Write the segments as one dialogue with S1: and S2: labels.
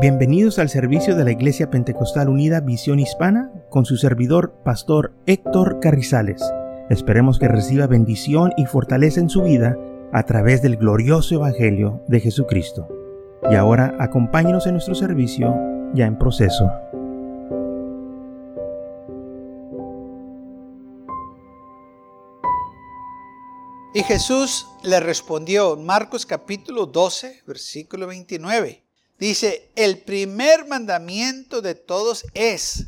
S1: Bienvenidos al servicio de la Iglesia Pentecostal Unida Visión Hispana con su servidor, Pastor Héctor Carrizales. Esperemos que reciba bendición y fortaleza en su vida a través del glorioso Evangelio de Jesucristo. Y ahora acompáñenos en nuestro servicio ya en proceso.
S2: Y Jesús le respondió Marcos capítulo 12, versículo 29. Dice, el primer mandamiento de todos es,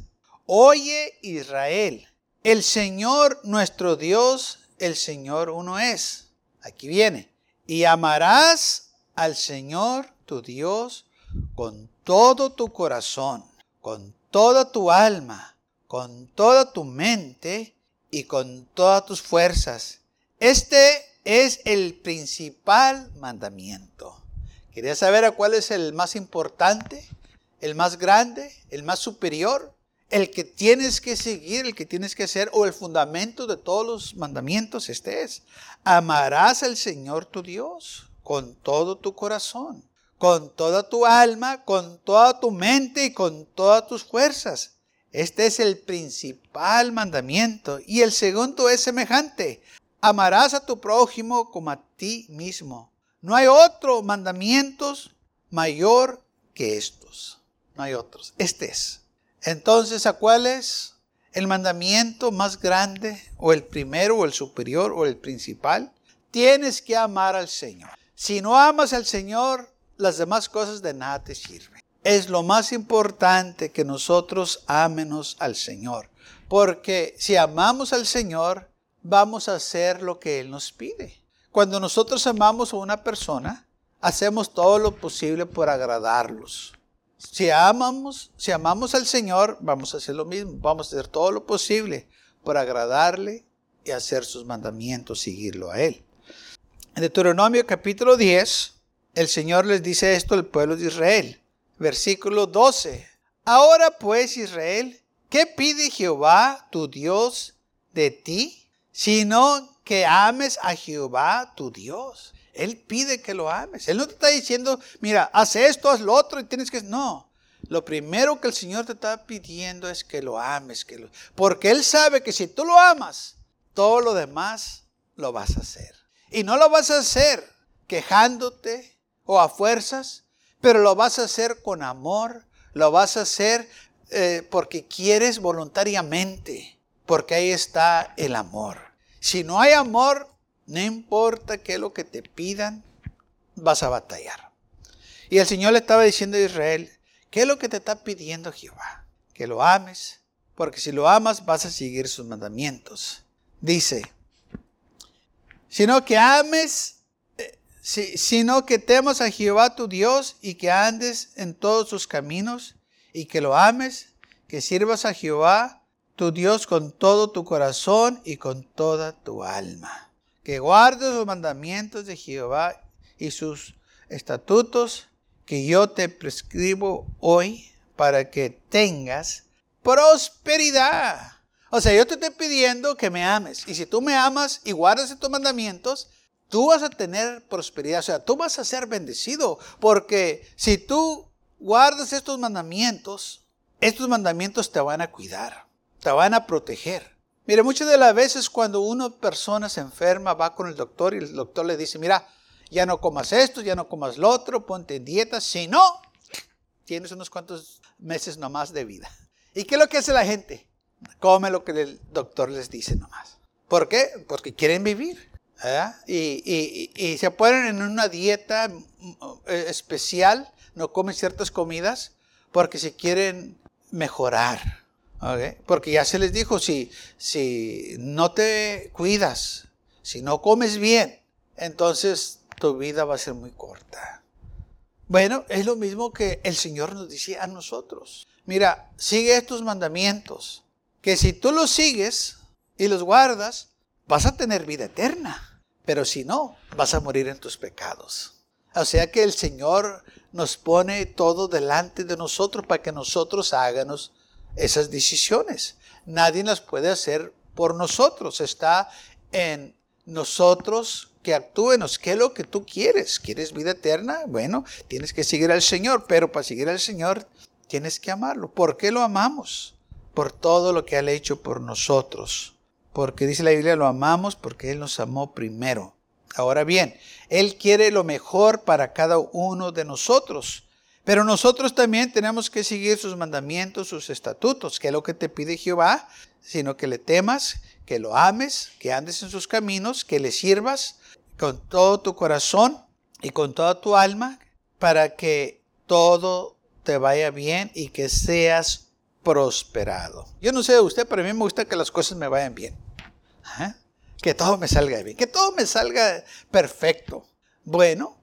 S2: oye Israel, el Señor nuestro Dios, el Señor uno es. Aquí viene, y amarás al Señor tu Dios con todo tu corazón, con toda tu alma, con toda tu mente y con todas tus fuerzas. Este es el principal mandamiento. Quería saber a cuál es el más importante, el más grande, el más superior, el que tienes que seguir, el que tienes que hacer, o el fundamento de todos los mandamientos, este es. Amarás al Señor tu Dios con todo tu corazón, con toda tu alma, con toda tu mente y con todas tus fuerzas. Este es el principal mandamiento. Y el segundo es semejante. Amarás a tu prójimo como a ti mismo. No hay otro mandamientos mayor que estos. No hay otros. Este es. Entonces, ¿a cuál es el mandamiento más grande o el primero o el superior o el principal? Tienes que amar al Señor. Si no amas al Señor, las demás cosas de nada te sirven. Es lo más importante que nosotros amenos al Señor. Porque si amamos al Señor, vamos a hacer lo que Él nos pide. Cuando nosotros amamos a una persona, hacemos todo lo posible por agradarlos. Si amamos, si amamos al Señor, vamos a hacer lo mismo, vamos a hacer todo lo posible por agradarle y hacer sus mandamientos, seguirlo a Él. En Deuteronomio capítulo 10, el Señor les dice esto al pueblo de Israel. Versículo 12. Ahora pues Israel, ¿qué pide Jehová tu Dios de ti? Sino que ames a Jehová tu Dios. Él pide que lo ames. Él no te está diciendo, mira, haz esto, haz lo otro y tienes que... No. Lo primero que el Señor te está pidiendo es que lo ames. Que lo... Porque Él sabe que si tú lo amas, todo lo demás lo vas a hacer. Y no lo vas a hacer quejándote o a fuerzas, pero lo vas a hacer con amor, lo vas a hacer eh, porque quieres voluntariamente, porque ahí está el amor. Si no hay amor, no importa qué es lo que te pidan, vas a batallar. Y el Señor le estaba diciendo a Israel, ¿qué es lo que te está pidiendo Jehová? Que lo ames, porque si lo amas vas a seguir sus mandamientos. Dice, sino que ames, eh, sino que temas a Jehová tu Dios y que andes en todos sus caminos y que lo ames, que sirvas a Jehová tu Dios con todo tu corazón y con toda tu alma. Que guardes los mandamientos de Jehová y sus estatutos que yo te prescribo hoy para que tengas prosperidad. O sea, yo te estoy pidiendo que me ames. Y si tú me amas y guardas estos mandamientos, tú vas a tener prosperidad. O sea, tú vas a ser bendecido. Porque si tú guardas estos mandamientos, estos mandamientos te van a cuidar te van a proteger. Mire, muchas de las veces cuando una persona se enferma, va con el doctor y el doctor le dice, mira, ya no comas esto, ya no comas lo otro, ponte en dieta, si no, tienes unos cuantos meses nomás de vida. ¿Y qué es lo que hace la gente? Come lo que el doctor les dice nomás. ¿Por qué? Porque quieren vivir. Y, y, se ponen en una dieta mm, eh, especial, no comen ciertas comidas, porque se quieren mejorar. Porque ya se les dijo, si, si no te cuidas, si no comes bien, entonces tu vida va a ser muy corta. Bueno, es lo mismo que el Señor nos dice a nosotros. Mira, sigue estos mandamientos, que si tú los sigues y los guardas, vas a tener vida eterna. Pero si no, vas a morir en tus pecados. O sea que el Señor nos pone todo delante de nosotros para que nosotros háganos esas decisiones. Nadie las puede hacer por nosotros. Está en nosotros que actúenos. ¿Qué es lo que tú quieres? ¿Quieres vida eterna? Bueno, tienes que seguir al Señor, pero para seguir al Señor tienes que amarlo. ¿Por qué lo amamos? Por todo lo que ha hecho por nosotros. Porque dice la Biblia, lo amamos porque Él nos amó primero. Ahora bien, Él quiere lo mejor para cada uno de nosotros. Pero nosotros también tenemos que seguir sus mandamientos, sus estatutos, que es lo que te pide Jehová, sino que le temas, que lo ames, que andes en sus caminos, que le sirvas con todo tu corazón y con toda tu alma, para que todo te vaya bien y que seas prosperado. Yo no sé de usted, pero a mí me gusta que las cosas me vayan bien. Que todo me salga bien, que todo me salga perfecto. Bueno,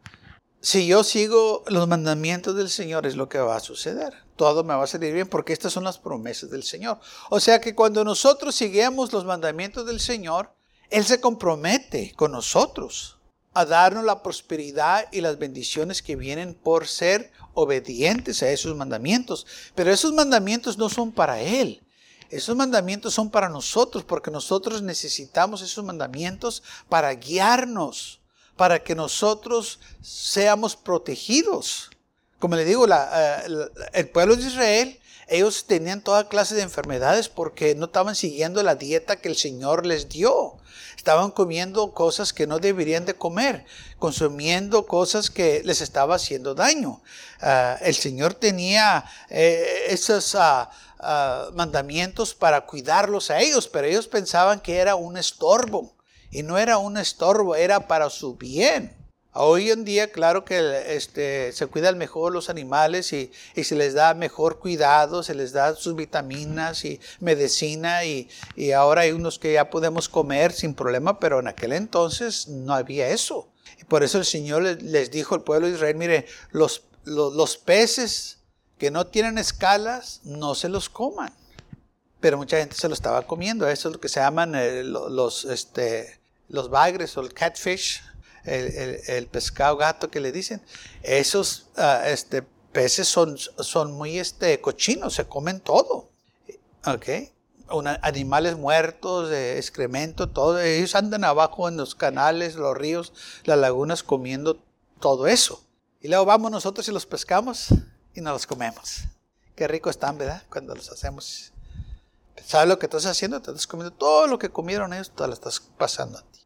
S2: si yo sigo los mandamientos del Señor es lo que va a suceder. Todo me va a salir bien porque estas son las promesas del Señor. O sea que cuando nosotros seguimos los mandamientos del Señor, Él se compromete con nosotros a darnos la prosperidad y las bendiciones que vienen por ser obedientes a esos mandamientos. Pero esos mandamientos no son para Él. Esos mandamientos son para nosotros porque nosotros necesitamos esos mandamientos para guiarnos para que nosotros seamos protegidos. Como le digo, eh, el pueblo de Israel, ellos tenían toda clase de enfermedades porque no estaban siguiendo la dieta que el Señor les dio. Estaban comiendo cosas que no deberían de comer, consumiendo cosas que les estaba haciendo daño. Ah, el Señor tenía eh, esos ah, ah, mandamientos para cuidarlos a ellos, pero ellos pensaban que era un estorbo. Y no era un estorbo, era para su bien. Hoy en día, claro que este, se cuidan mejor los animales y, se les da mejor cuidado, se les da sus vitaminas y medicina y, ahora hay unos que ya podemos comer sin problema, pero en aquel entonces no había eso. Y por eso el Señor les dijo al pueblo de Israel, mire, los, los, peces que no tienen escalas, no se los coman pero mucha gente se lo estaba comiendo. Eso es lo que se llaman eh, los, este, los bagres o el catfish, el, pescado gato que le dicen. Esos ah, este, peces son, son muy este, cochinos, se comen todo. ¿Ok? animales muertos, excremento, todo. Ellos andan abajo en los canales, los ríos, las lagunas comiendo todo eso. Y luego vamos nosotros y los pescamos y nos los comemos. Qué rico están, ¿verdad? Cuando los hacemos ¿Sabes lo que estás haciendo? Te estás comiendo todo lo que comieron ellos, te lo estás pasando a ti.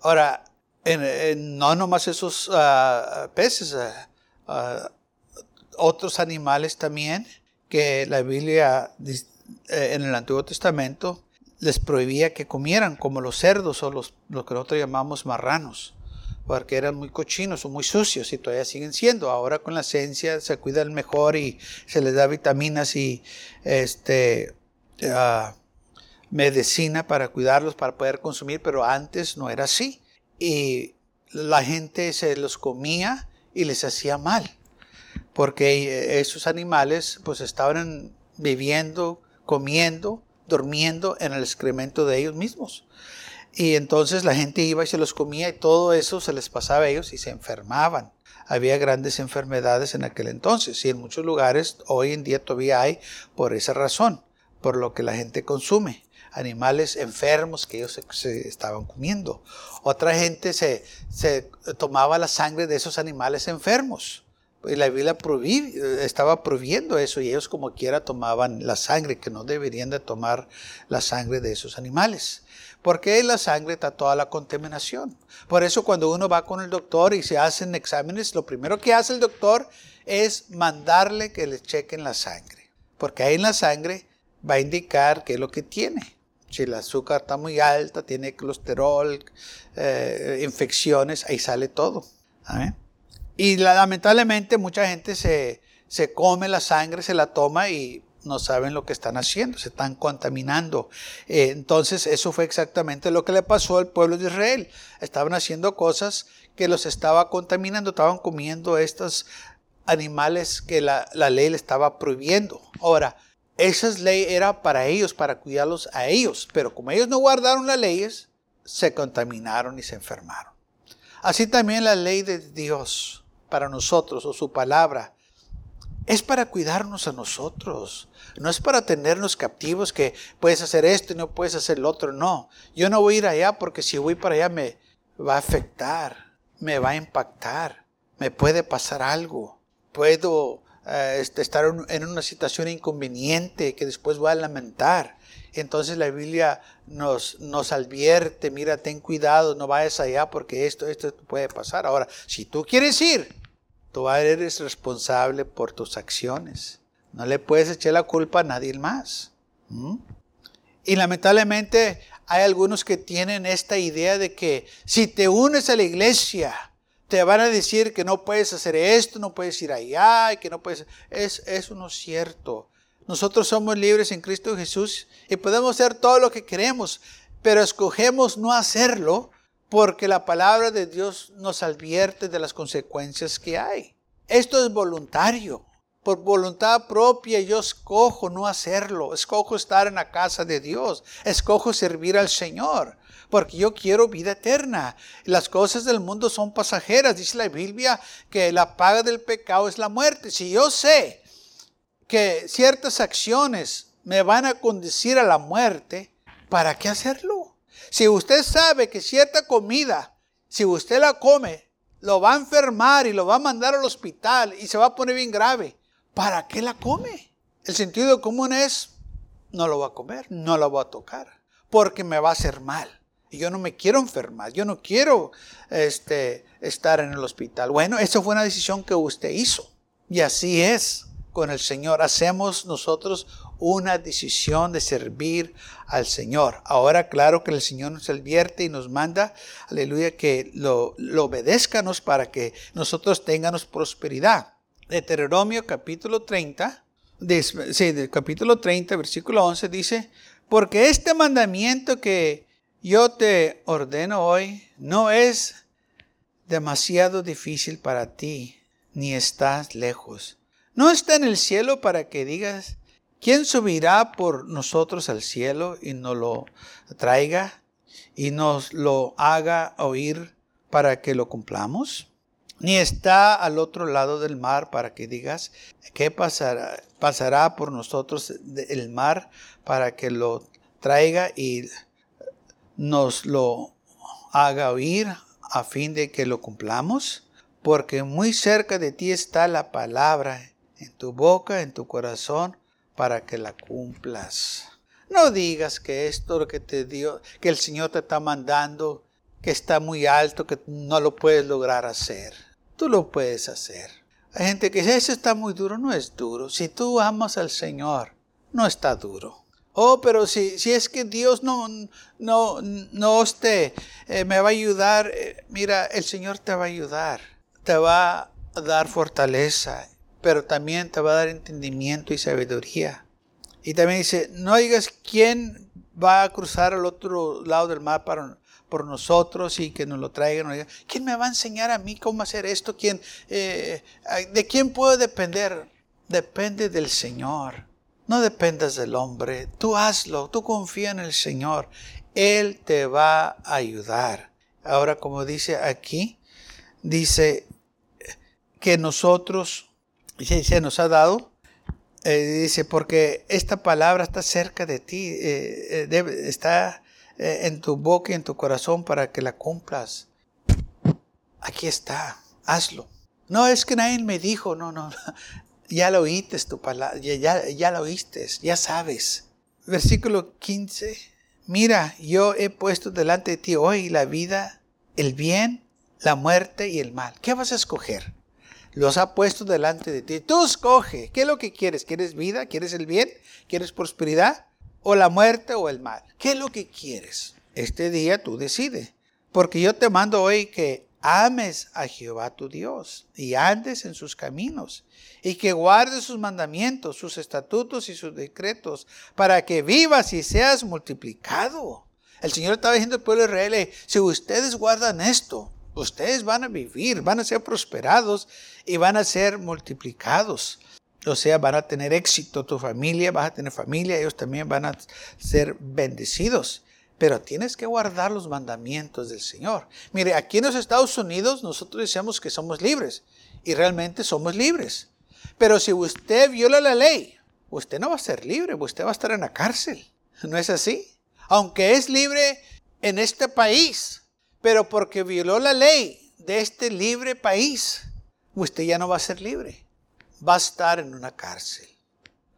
S2: Ahora, no nomás esos ah, peces, ah, ah, otros animales también que la Biblia eh, en el Antiguo Testamento les prohibía que comieran, como los cerdos o los, lo que nosotros llamamos marranos, porque eran muy cochinos o muy sucios y todavía siguen siendo. Ahora con la ciencia se cuidan mejor y se les da vitaminas y este medicina para cuidarlos, para poder consumir, pero antes no era así. Y la gente se los comía y les hacía mal, porque esos animales pues estaban viviendo, comiendo, durmiendo en el excremento de ellos mismos. Y entonces la gente iba y se los comía y todo eso se les pasaba a ellos y se enfermaban. Había grandes enfermedades en aquel entonces y en muchos lugares hoy en día todavía hay por esa razón por lo que la gente consume. Animales enfermos que ellos se, estaban comiendo. Otra gente se, tomaba la sangre de esos animales enfermos. Y la Biblia estaba prohibiendo eso y ellos como quiera tomaban la sangre, que no deberían de tomar la sangre de esos animales. Porque en la sangre está toda la contaminación. Por eso cuando uno va con el doctor y se hacen exámenes, lo primero que hace el doctor es mandarle que le chequen la sangre. Porque ahí en la sangre va a indicar qué es lo que tiene. Si el azúcar está muy alta, tiene colesterol, eh, infecciones, ahí sale todo. Y lamentablemente mucha gente se, come la sangre, se la toma y no saben lo que están haciendo, se están contaminando. Eh, entonces eso fue exactamente lo que le pasó al pueblo de Israel. Estaban haciendo cosas que los estaba contaminando, estaban comiendo estos animales que la, la ley le estaba prohibiendo. Ahora, esa ley era para ellos, para cuidarlos a ellos, pero como ellos no guardaron las leyes, se contaminaron y se enfermaron. Así también la ley de Dios para nosotros o su palabra es para cuidarnos a nosotros. No es para tenernos captivos que puedes hacer esto y no puedes hacer lo otro. No, yo no voy a ir allá porque si voy para allá me va a afectar, me va a impactar, me puede pasar algo. Puedo eh, este, estar en una situación inconveniente que después voy a lamentar. Entonces la Biblia nos, nos advierte, mira, ten cuidado, no vayas allá porque esto, esto puede pasar. Ahora, si tú quieres ir, tú eres responsable por tus acciones. No le puedes echar la culpa a nadie más. ¿Mm? Y lamentablemente hay algunos que tienen esta idea de que si te unes a la iglesia, te van a decir que no puedes hacer esto, no puedes ir allá, que no puedes... Es, eso no es cierto. Nosotros somos libres en Cristo Jesús y podemos hacer todo lo que queremos, pero escogemos no hacerlo porque la palabra de Dios nos advierte de las consecuencias que hay. Esto es voluntario. Por voluntad propia yo escojo no hacerlo. Escojo estar en la casa de Dios. Escojo servir al Señor. Porque yo quiero vida eterna. Las cosas del mundo son pasajeras. Dice la Biblia que la paga del pecado es la muerte. Si yo sé que ciertas acciones me van a conducir a la muerte, ¿para qué hacerlo? Si usted sabe que cierta comida, si usted la come, lo va a enfermar y lo va a mandar al hospital y se va a poner bien grave, ¿para qué la come? El sentido común es, no lo va a comer, no lo va a tocar, porque me va a hacer mal. Y yo no me quiero enfermar, yo no quiero este, estar en el hospital. Bueno, esa fue una decisión que usted hizo. Y así es con el Señor. Hacemos nosotros una decisión de servir al Señor. Ahora, claro que el Señor nos advierte y nos manda, aleluya, que lo, lo obedezcanos para que nosotros tengamos prosperidad. Deuteronomio capítulo 30, sí, del capítulo 30, versículo 11 dice, porque este mandamiento que yo te ordeno hoy no es demasiado difícil para ti, ni estás lejos no está en el cielo para que digas, ¿quién subirá por nosotros al cielo y nos lo traiga y nos lo haga oír para que lo cumplamos? Ni está al otro lado del mar para que digas, ¿qué pasará, pasará por nosotros el mar para que lo traiga y nos lo haga oír a fin de que lo cumplamos? Porque muy cerca de ti está la palabra en tu boca, en tu corazón, para que la cumplas. No digas que esto que te dio, que el Señor te está mandando, que está muy alto, que no lo puedes lograr hacer. Tú lo puedes hacer. Hay gente que dice, eso está muy duro. No es duro. Si tú amas al Señor, no está duro. Oh, pero si, si es que Dios no, no, no eh, me va a ayudar, eh, mira, el Señor te va a ayudar. Te va a dar fortaleza pero también te va a dar entendimiento y sabiduría. Y también dice, no digas quién va a cruzar al otro lado del mar para, por nosotros y que nos lo traigan. ¿Quién me va a enseñar a mí cómo hacer esto? ¿Quién, eh, ¿De quién puedo depender? Depende del Señor. No dependas del hombre. Tú hazlo. Tú confía en el Señor. Él te va a ayudar. Ahora, como dice aquí, dice que nosotros se nos ha dado, eh, dice, porque esta palabra está cerca de ti, eh, está en tu boca y en tu corazón para que la cumplas. Aquí está, hazlo. No es que nadie me dijo, no, no, ya lo oíste tu palabra, ya, ya, ya lo oíste, ya sabes. Versículo 15, mira, yo he puesto delante de ti hoy la vida, el bien, la muerte y el mal. ¿Qué vas a escoger? los ha puesto delante de ti. Tú escoge, ¿qué es lo que quieres? ¿Quieres vida? ¿Quieres el bien? ¿Quieres prosperidad? ¿O la muerte o el mal? ¿Qué es lo que quieres? Este día tú decides. Porque yo te mando hoy que ames a Jehová tu Dios y andes en sus caminos y que guardes sus mandamientos, sus estatutos y sus decretos para que vivas y seas multiplicado. El Señor estaba diciendo al pueblo de Israel, si ustedes guardan esto, ustedes van a vivir, van a ser prosperados y van a ser multiplicados. O sea, van a tener éxito tu familia, vas a tener familia, ellos también van a ser bendecidos. Pero tienes que guardar los mandamientos del Señor. Mire, aquí en los Estados Unidos nosotros decimos que somos libres y realmente somos libres. Pero si usted viola la ley, usted no va a ser libre, usted va a estar en la cárcel. ¿No es así? Aunque es libre en este país, pero porque violó la ley de este libre país, usted ya no va a ser libre. Va a estar en una cárcel.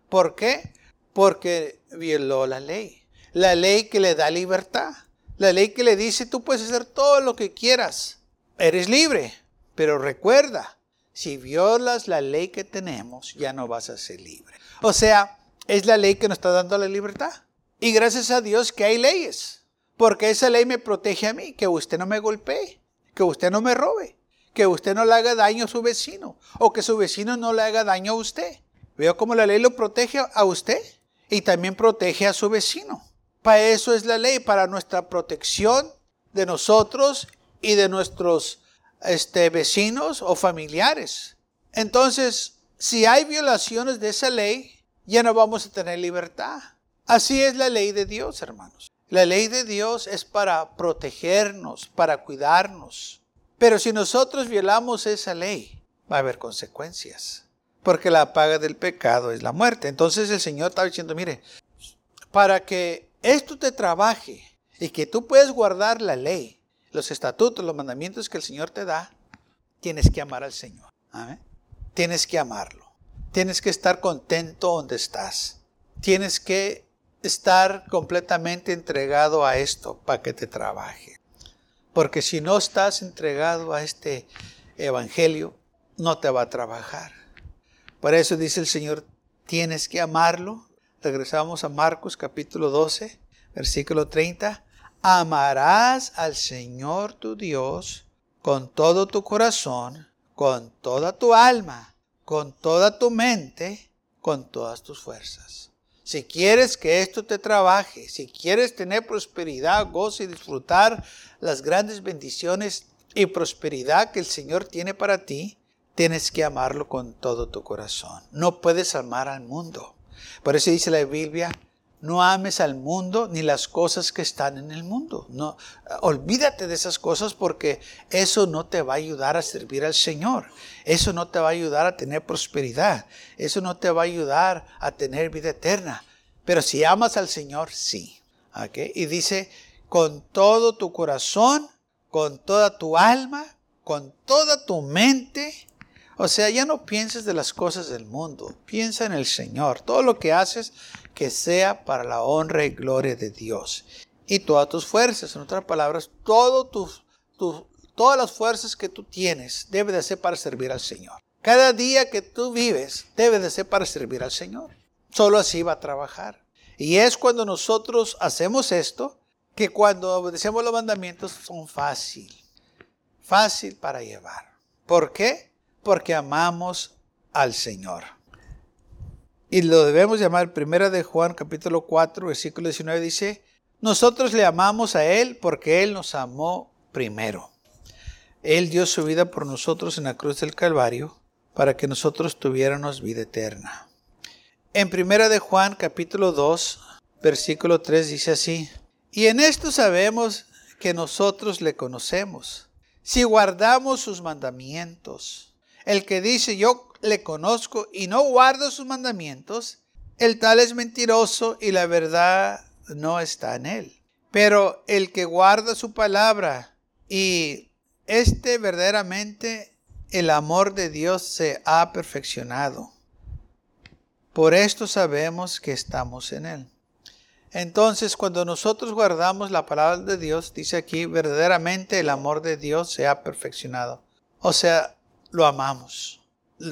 S2: ¿Por qué? Porque violó la ley. La ley que le da libertad. La ley que le dice tú puedes hacer todo lo que quieras. Eres libre. Pero recuerda, si violas la ley que tenemos, ya no vas a ser libre. O sea, es la ley que nos está dando la libertad. Y gracias a Dios que hay leyes. Porque esa ley me protege a mí, que usted no me golpee, que usted no me robe, que usted no le haga daño a su vecino o que su vecino no le haga daño a usted. Veo cómo la ley lo protege a usted y también protege a su vecino. Para eso es la ley, para nuestra protección de nosotros y de nuestros este, vecinos o familiares. Entonces, si hay violaciones de esa ley, ya no vamos a tener libertad. Así es la ley de Dios, hermanos. La ley de Dios es para protegernos, para cuidarnos. Pero si nosotros violamos esa ley, va a haber consecuencias. Porque la paga del pecado es la muerte. Entonces el Señor está diciendo, mire, para que esto te trabaje y que tú puedas guardar la ley, los estatutos, los mandamientos que el Señor te da, tienes que amar al Señor. Tienes que amarlo. Tienes que estar contento donde estás. Tienes que estar completamente entregado a esto para que te trabaje. Porque si no estás entregado a este evangelio, no te va a trabajar. Por eso dice el Señor, tienes que amarlo. Regresamos a Marcos capítulo 12, versículo 30. Amarás al Señor tu Dios con todo tu corazón, con toda tu alma, con toda tu mente, con todas tus fuerzas. Si quieres que esto te trabaje, si quieres tener prosperidad, gozo y disfrutar las grandes bendiciones y prosperidad que el Señor tiene para ti, tienes que amarlo con todo tu corazón. No puedes amar al mundo. Por eso dice la Biblia, no ames al mundo ni las cosas que están en el mundo. No, olvídate de esas cosas porque eso no te va a ayudar a servir al Señor. Eso no te va a ayudar a tener prosperidad. Eso no te va a ayudar a tener vida eterna. Pero si amas al Señor, sí. Y dice, con todo tu corazón, con toda tu alma, con toda tu mente. O sea, ya no pienses de las cosas del mundo. Piensa en el Señor. Todo lo que haces, que sea para la honra y gloria de Dios. Y todas tus fuerzas, en otras palabras, todo tus, todas las fuerzas que tú tienes debe de ser para servir al Señor. Cada día que tú vives debe de ser para servir al Señor. Solo así va a trabajar. Y es cuando nosotros hacemos esto que cuando obedecemos los mandamientos son fácil, fácil para llevar. ¿Por qué? Porque amamos al Señor. Y lo debemos llamar Primera de Juan capítulo 4 versículo 19 dice, nosotros le amamos a Él porque Él nos amó primero. Él dio su vida por nosotros en la cruz del Calvario para que nosotros tuviéramos vida eterna. En Primera de Juan capítulo 2 versículo 3 dice así, y en esto sabemos que nosotros le conocemos, si guardamos sus mandamientos. El que dice yo le conozco y no guardo sus mandamientos, el tal es mentiroso y la verdad no está en él. Pero el que guarda su palabra y este verdaderamente el amor de Dios se ha perfeccionado. Por esto sabemos que estamos en él. Entonces, cuando nosotros guardamos la palabra de Dios, dice aquí, verdaderamente el amor de Dios se ha perfeccionado. O sea, lo amamos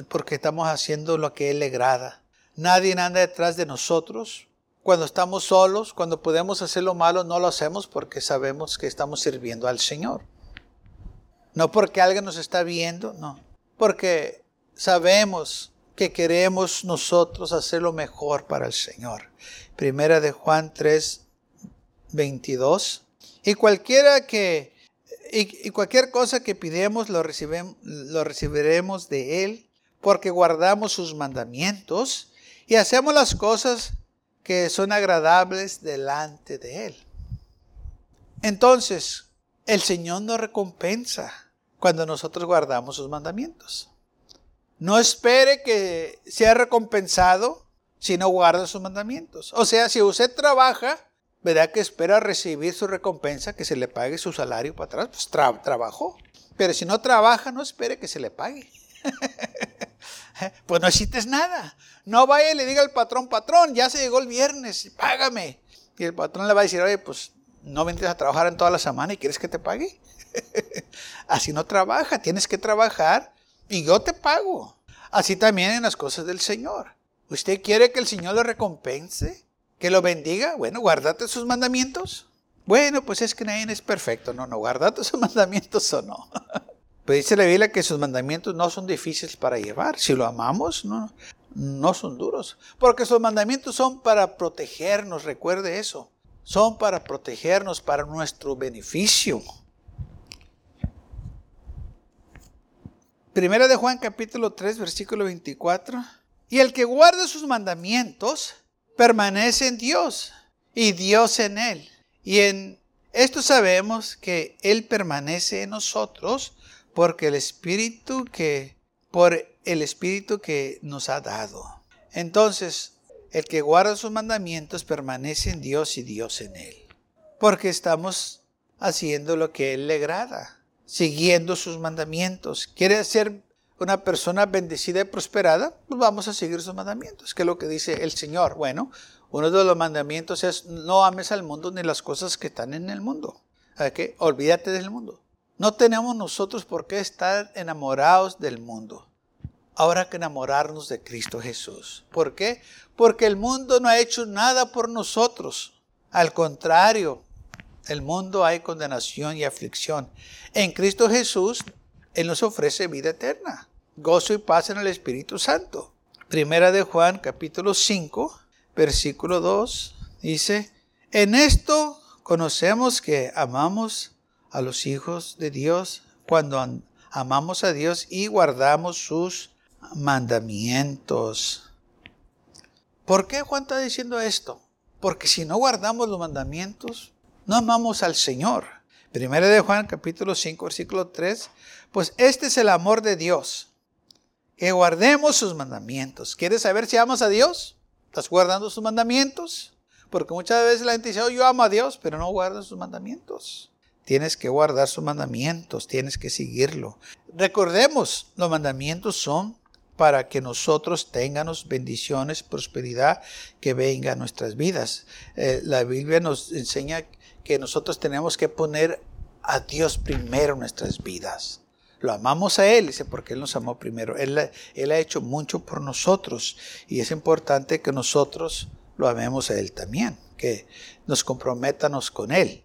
S2: porque estamos haciendo lo que Él le agrada. Nadie anda detrás de nosotros. Cuando estamos solos, cuando podemos hacer lo malo, no lo hacemos porque sabemos que estamos sirviendo al Señor. No porque alguien nos está viendo, no. Porque sabemos que queremos nosotros hacer lo mejor para el Señor. Primera de Juan 3, 22. Y cualquiera que y, cualquier cosa que pidemos lo, lo recibiremos de Él porque guardamos sus mandamientos y hacemos las cosas que son agradables delante de Él. Entonces, el Señor nos recompensa cuando nosotros guardamos sus mandamientos. no espere que sea recompensado si no guarda sus mandamientos. O sea, si usted trabaja, ¿verdad que espera recibir su recompensa, que se le pague su salario para atrás? Pues trabajó. Pero si no trabaja, no espere que se le pague. pues no necesites nada. No vaya y le diga al patrón, patrón, ya se llegó el viernes, págame. Y el patrón le va a decir, oye, pues no vendrías a trabajar en toda la semana y quieres que te pague. Así no trabaja, tienes que trabajar y yo te pago. Así también en las cosas del Señor. ¿Usted quiere que el Señor le recompense? ¿Que lo bendiga? Bueno, guardate sus mandamientos. Bueno, pues es que nadie es perfecto. No, no, guardate sus mandamientos o no. Pues dice la Biblia que sus mandamientos no son difíciles para llevar. Si lo amamos, no, no son duros. Porque sus mandamientos son para protegernos, recuerde eso. Son para protegernos, para nuestro beneficio. Primera de Juan capítulo 3, versículo 24. Y el que guarda sus mandamientos permanece en Dios y Dios en él. Y en esto sabemos que Él permanece en nosotros porque el Espíritu que, por el Espíritu que nos ha dado. Entonces, el que guarda sus mandamientos permanece en Dios y Dios en él. Porque estamos haciendo lo que Él le agrada, siguiendo sus mandamientos. ¿Quiere ser una persona bendecida y prosperada? Pues vamos a seguir sus mandamientos, que es lo que dice el Señor. Bueno, uno de los mandamientos es no ames al mundo ni las cosas que están en el mundo. ¿Qué? Olvídate del mundo. No tenemos nosotros por qué estar enamorados del mundo. Ahora que enamorarnos de Cristo Jesús. ¿Por qué? Porque el mundo no ha hecho nada por nosotros. Al contrario, el mundo hay condenación y aflicción. En Cristo Jesús, Él nos ofrece vida eterna, gozo y paz en el Espíritu Santo. Primera de Juan, capítulo 5, versículo 2, dice, en esto conocemos que amamos a los hijos de Dios cuando amamos a Dios y guardamos sus mandamientos. ¿Por qué Juan está diciendo esto? Porque si no guardamos los mandamientos, no amamos al Señor. Primera de Juan capítulo 5 versículo 3, pues este es el amor de Dios, que guardemos sus mandamientos. ¿Quieres saber si amas a Dios? ¿Estás guardando sus mandamientos? Porque muchas veces la gente dice, oh, yo amo a Dios, pero no guarda sus mandamientos. Tienes que guardar sus mandamientos, tienes que seguirlo. Recordemos, los mandamientos son para que nosotros tengamos bendiciones, prosperidad que venga a nuestras vidas. Eh, la Biblia nos enseña que nosotros tenemos que poner a Dios primero en nuestras vidas. Lo amamos a Él, dice, porque Él nos amó primero. Él, él ha hecho mucho por nosotros y es importante que nosotros lo amemos a Él también, que nos comprometamos con Él.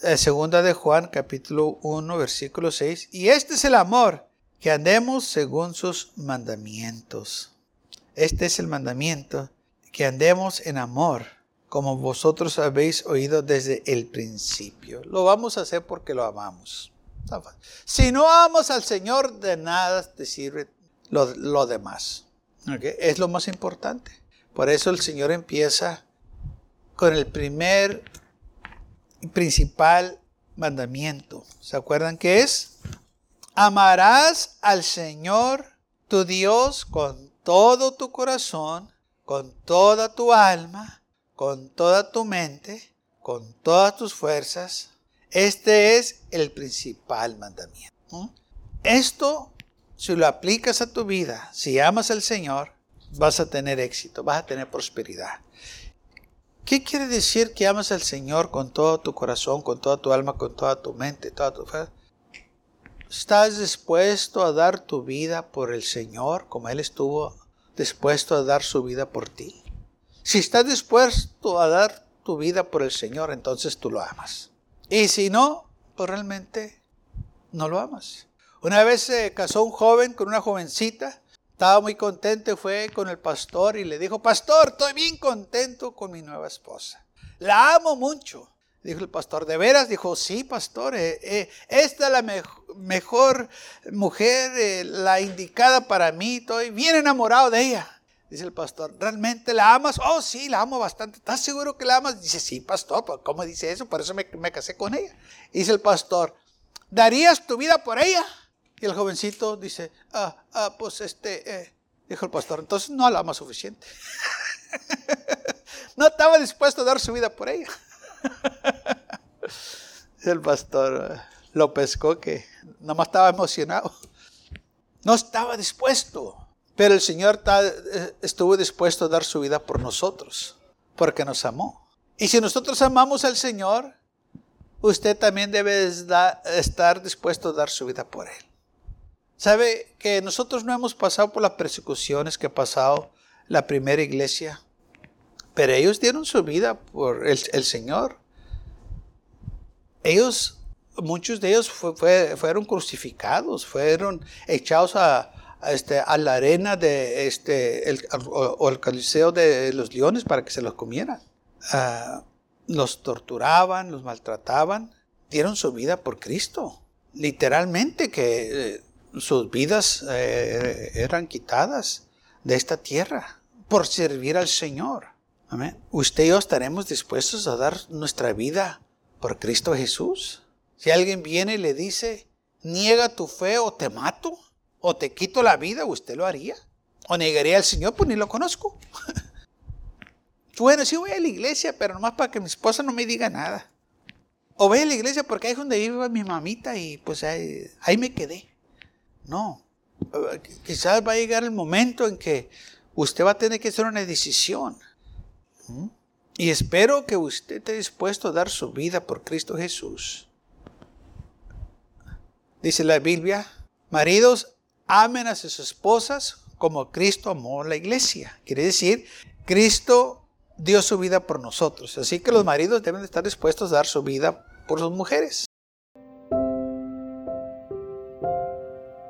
S2: Eh, segunda de Juan capítulo 1 versículo 6. Y este es el amor, que andemos según sus mandamientos. Este es el mandamiento, que andemos en amor, como vosotros habéis oído desde el principio. Lo vamos a hacer porque lo amamos. Si no amamos al Señor, de nada te sirve lo, demás. Es lo más importante. Por eso el Señor empieza con el primer principal mandamiento. ¿Se acuerdan qué es? Amarás al Señor tu Dios con todo tu corazón, con toda tu alma, con toda tu mente, con todas tus fuerzas. Este es el principal mandamiento. Esto, si lo aplicas a tu vida, si amas al Señor, vas a tener éxito, vas a tener prosperidad. ¿Qué quiere decir que amas al Señor con todo tu corazón, con toda tu alma, con toda tu mente, toda tu fe? ¿Estás dispuesto a dar tu vida por el Señor como Él estuvo dispuesto a dar su vida por ti? Si estás dispuesto a dar tu vida por el Señor, entonces tú lo amas. Y si no, pues realmente no lo amas. Una vez se casó un joven con una jovencita estaba muy contento y fue con el pastor y le dijo, pastor, estoy bien contento con mi nueva esposa. La amo mucho. Dijo el pastor, ¿de veras? Dijo, sí, pastor, eh, eh, esta es la mejor mujer, eh, la indicada para mí, estoy bien enamorado de ella. Dice el pastor, ¿realmente la amas? Oh, sí, la amo bastante. ¿Estás seguro que la amas? Dice, sí, pastor, pues, ¿cómo dice eso? Por eso me, me casé con ella. Dice el pastor, ¿darías tu vida por ella? Y el jovencito dice, ah, ah, pues este, eh", dijo el pastor, entonces no la ama suficiente. no estaba dispuesto a dar su vida por ella. el pastor eh, lo pescó que nomás estaba emocionado. No estaba dispuesto. Pero el Señor eh, estuvo dispuesto a dar su vida por nosotros, porque nos amó. Y si nosotros amamos al Señor, usted también debe estar dispuesto a dar su vida por Él. ¿Sabe que nosotros no hemos pasado por las persecuciones que ha pasado la primera iglesia? Pero ellos dieron su vida por el, Señor. Ellos, muchos de ellos fueron crucificados, fueron echados a, este, a la arena de este, el, o, el coliseo de los leones para que se los comieran. Ah, los torturaban, los maltrataban, dieron su vida por Cristo. Literalmente que eh, sus vidas eh, eran quitadas de esta tierra por servir al Señor. Amén. Usted y yo estaremos dispuestos a dar nuestra vida por Cristo Jesús. Si alguien viene y le dice, niega tu fe o te mato, o te quito la vida, usted lo haría. O negaría al Señor, pues ni lo conozco. bueno, sí voy a la iglesia, pero nomás para que mi esposa no me diga nada. O voy a la iglesia porque ahí es donde vive mi mamita y pues ahí, ahí me quedé. No. Quizás va a llegar el momento en que usted va a tener que hacer una decisión. Y espero que usted esté dispuesto a dar su vida por Cristo Jesús. Dice la Biblia, maridos, amen a sus esposas como Cristo amó la iglesia. Quiere decir, Cristo dio su vida por nosotros. Así que los maridos deben estar dispuestos a dar su vida por sus mujeres.